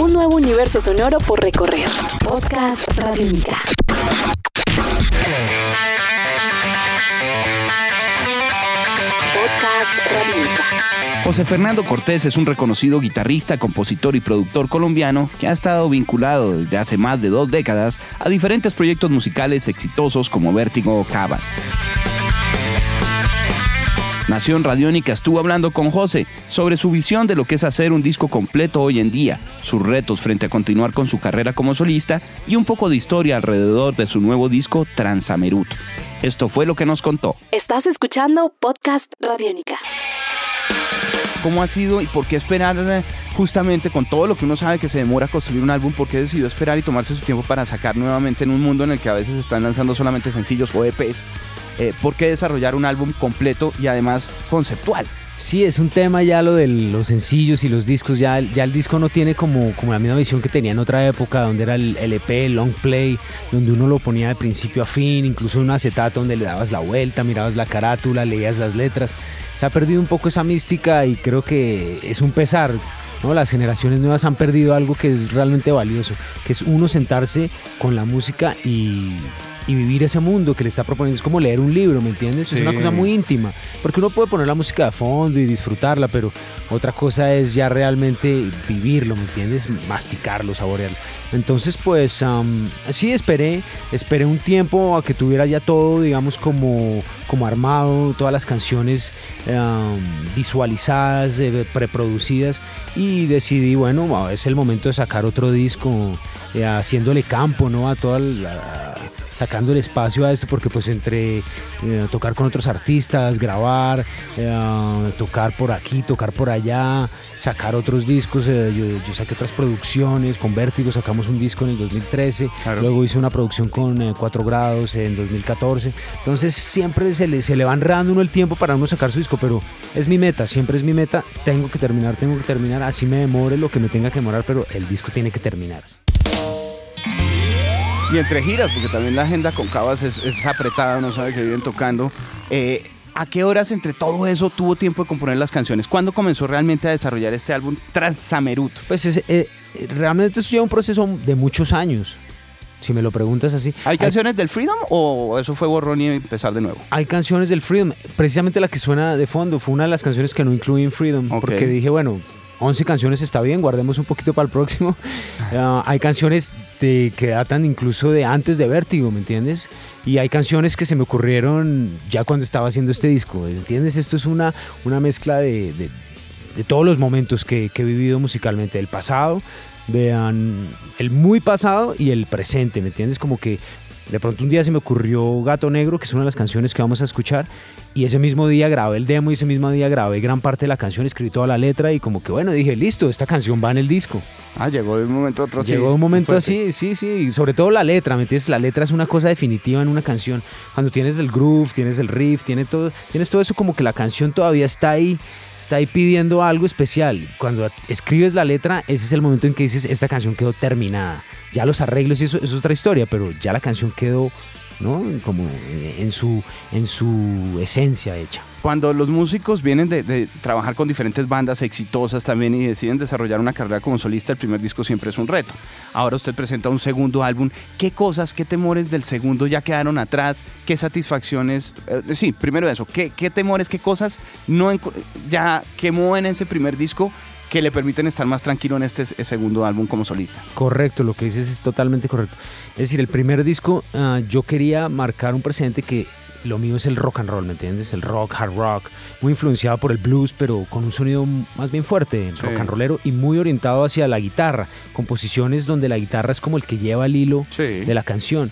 Un nuevo universo sonoro por recorrer. Podcast Radiónica. Podcast Radiónica. José Fernando Cortés es un reconocido guitarrista, compositor y productor colombiano que ha estado vinculado desde hace más de dos décadas a diferentes proyectos musicales exitosos como Vértigo o Cabas. Nación Radiónica estuvo hablando con José sobre su visión de lo que es hacer un disco completo hoy en día, sus retos frente a continuar con su carrera como solista y un poco de historia alrededor de su nuevo disco Transamerut. Esto fue lo que nos contó. Estás escuchando Podcast Radiónica. ¿Cómo ha sido y por qué esperar eh, justamente con todo lo que uno sabe que se demora construir un álbum? ¿Por qué decidió esperar y tomarse su tiempo para sacar nuevamente en un mundo en el que a veces están lanzando solamente sencillos o EPs? Eh, ¿Por qué desarrollar un álbum completo y además conceptual? Sí, es un tema ya lo de los sencillos y los discos, ya, ya el disco no tiene como, como la misma visión que tenía en otra época, donde era el LP, el long play, donde uno lo ponía de principio a fin, incluso un acetato donde le dabas la vuelta, mirabas la carátula, leías las letras. Se ha perdido un poco esa mística y creo que es un pesar. ¿no? Las generaciones nuevas han perdido algo que es realmente valioso, que es uno sentarse con la música y y vivir ese mundo que le está proponiendo. Es como leer un libro, ¿me entiendes? Es una cosa muy íntima. Porque uno puede poner la música de fondo y disfrutarla, pero otra cosa es ya realmente vivirlo, ¿me entiendes? Masticarlo, saborearlo. Entonces, pues sí esperé, esperé un tiempo a que tuviera ya todo, digamos, como, como armado, todas las canciones visualizadas, eh, preproducidas y decidí, bueno, es el momento de sacar otro disco, eh, haciéndole campo, ¿no? A toda la sacando el espacio a esto, porque pues entre eh, tocar con otros artistas, grabar, eh, tocar por aquí, tocar por allá, sacar otros discos, eh, yo, saqué otras producciones, con Vértigo sacamos un disco en el 2013, luego hice una producción con 4 grados en 2014, entonces siempre se le, se le va enredando uno el tiempo para uno sacar su disco, pero es mi meta, siempre es mi meta, tengo que terminar, tengo que terminar, así me demore lo que me tenga que demorar, pero el disco tiene que terminar. Y entre giras, porque también la agenda con Cabas es, apretada, uno sabe que viven tocando. Eh, ¿A qué horas entre todo eso tuvo tiempo de componer las canciones? ¿Cuándo comenzó realmente a desarrollar este álbum Transamerut? Pues es, eh, realmente es un proceso de muchos años. Si me lo preguntas así. ¿Hay canciones del Freedom o eso fue borrón y empezar de nuevo? Hay canciones del Freedom. Precisamente la que suena de fondo fue una de las canciones que no incluyen Freedom. Porque dije, bueno, 11 canciones está bien, guardemos un poquito para el próximo. Ah, hay canciones de, que datan incluso de antes de Vértigo, ¿me entiendes? Y hay canciones que se me ocurrieron ya cuando estaba haciendo este disco, ¿me entiendes? Esto es una, una mezcla de, de, todos los momentos que, he vivido musicalmente, del pasado, vean el muy pasado y el presente, ¿me entiendes? Como que de pronto un día se me ocurrió Gato Negro, que es una de las canciones que vamos a escuchar, y ese mismo día grabé el demo y ese mismo día grabé gran parte de la canción, escribí toda la letra y como que bueno, dije, listo, esta canción va en el disco. Ah, llegó de un momento a otro. Llegó de un momento así, sí, sí, sobre todo la letra, ¿me entiendes? La letra es una cosa definitiva en una canción. Cuando tienes el groove, tienes el riff, tienes todo, tienes todo eso como que la canción todavía está ahí está ahí pidiendo algo especial. Cuando escribes la letra, ese es el momento en que dices, esta canción quedó terminada. Ya los arreglos y eso, es otra historia, pero ya la canción quedó ¿no? Como en su, en su esencia hecha. Cuando los músicos vienen de, trabajar con diferentes bandas exitosas también y deciden desarrollar una carrera como solista, el primer disco siempre es un reto. Ahora usted presenta un segundo álbum. ¿Qué cosas, qué temores del segundo ya quedaron atrás? ¿Qué satisfacciones? Eh, sí, primero eso. ¿Qué, ¿Qué, temores, qué cosas no ya quemó en ese primer disco que le permiten estar más tranquilo en este segundo álbum como solista. Correcto, lo que dices es totalmente correcto. Es decir, el primer disco ah, yo quería marcar un presente que lo mío es el rock and roll, ¿me entiendes? El rock, hard rock, muy influenciado por el blues, pero con un sonido más bien fuerte, rock and rollero y muy orientado hacia la guitarra, composiciones donde la guitarra es como el que lleva el hilo de la canción.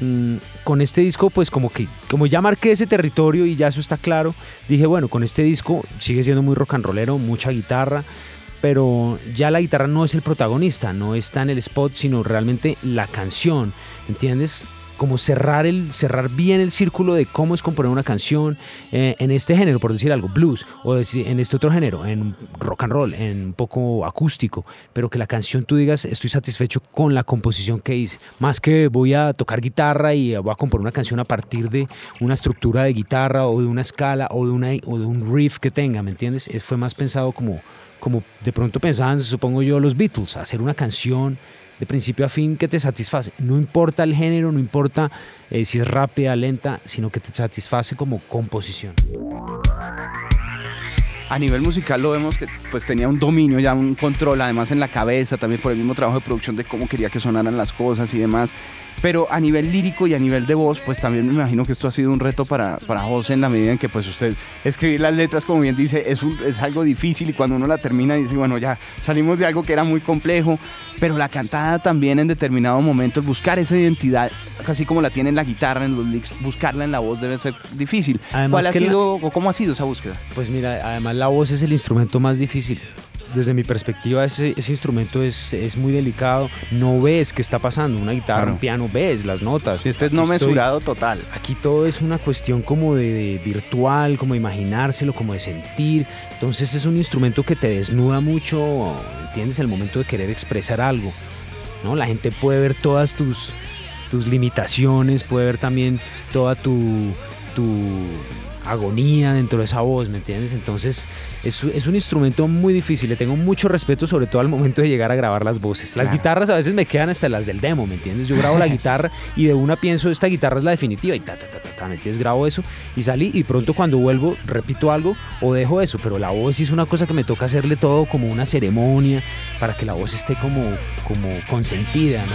Mm, con este disco, pues como que, como ya marqué ese territorio y ya eso está claro, dije, bueno, con este disco sigue siendo muy rock and rollero, mucha guitarra, pero ya la guitarra no es el protagonista, no está en el spot, sino realmente la canción, ¿entiendes? Como cerrar, el, cerrar bien el círculo de cómo es componer una canción eh, en este género, por decir algo, blues, o en este otro género, en rock and roll, en un poco acústico, pero que la canción tú digas, estoy satisfecho con la composición que hice, más que voy a tocar guitarra y voy a componer una canción a partir de una estructura de guitarra o de una escala o de, una, o de un riff que tenga, ¿me entiendes? Fue más pensado como como de pronto pensaban, supongo yo, los Beatles, hacer una canción de principio a fin que te satisface. No importa el género, no importa eh, si es rápida, lenta, sino que te satisface como composición. A nivel musical lo vemos que pues tenía un dominio, ya un control, además en la cabeza, también por el mismo trabajo de producción de cómo quería que sonaran las cosas y demás. Pero a nivel lírico y a nivel de voz, pues también me imagino que esto ha sido un reto para, para José en la medida en que pues usted escribir las letras, como bien dice, es, es algo difícil y cuando uno la termina dice, bueno, ya salimos de algo que era muy complejo, pero la cantada también en determinado momento, buscar esa identidad, casi como la tiene en la guitarra, en los licks, buscarla en la voz debe ser difícil. Además ¿Cuál ha que la- sido o cómo ha sido esa búsqueda? Pues mira, además la voz es el instrumento más difícil. Desde mi perspectiva, ese, ese instrumento es, es muy delicado. No ves qué está pasando. Una guitarra, Claro. un piano, ves las notas. Si este es no estoy- mesurado total. Aquí todo es una cuestión como de, de virtual, como de imaginárselo, como de sentir. Entonces es un instrumento que te desnuda mucho, ¿entiendes? El momento de querer expresar algo. ¿no? La gente puede ver todas tus, tus limitaciones, puede ver también toda tu, tu agonía dentro de esa voz, ¿me entiendes? Entonces es, es un instrumento muy difícil, le tengo mucho respeto sobre todo al momento de llegar a grabar las voces. Las Claro. guitarras a veces me quedan hasta las del demo, ¿me entiendes? Yo grabo la guitarra y de una pienso, esta guitarra es la definitiva y ta, ta, ta, ta, ta, ¿me entiendes? Grabo eso y salí y pronto cuando vuelvo repito algo o dejo eso, pero la voz es una cosa que me toca hacerle todo como una ceremonia para que la voz esté como, como consentida, ¿no?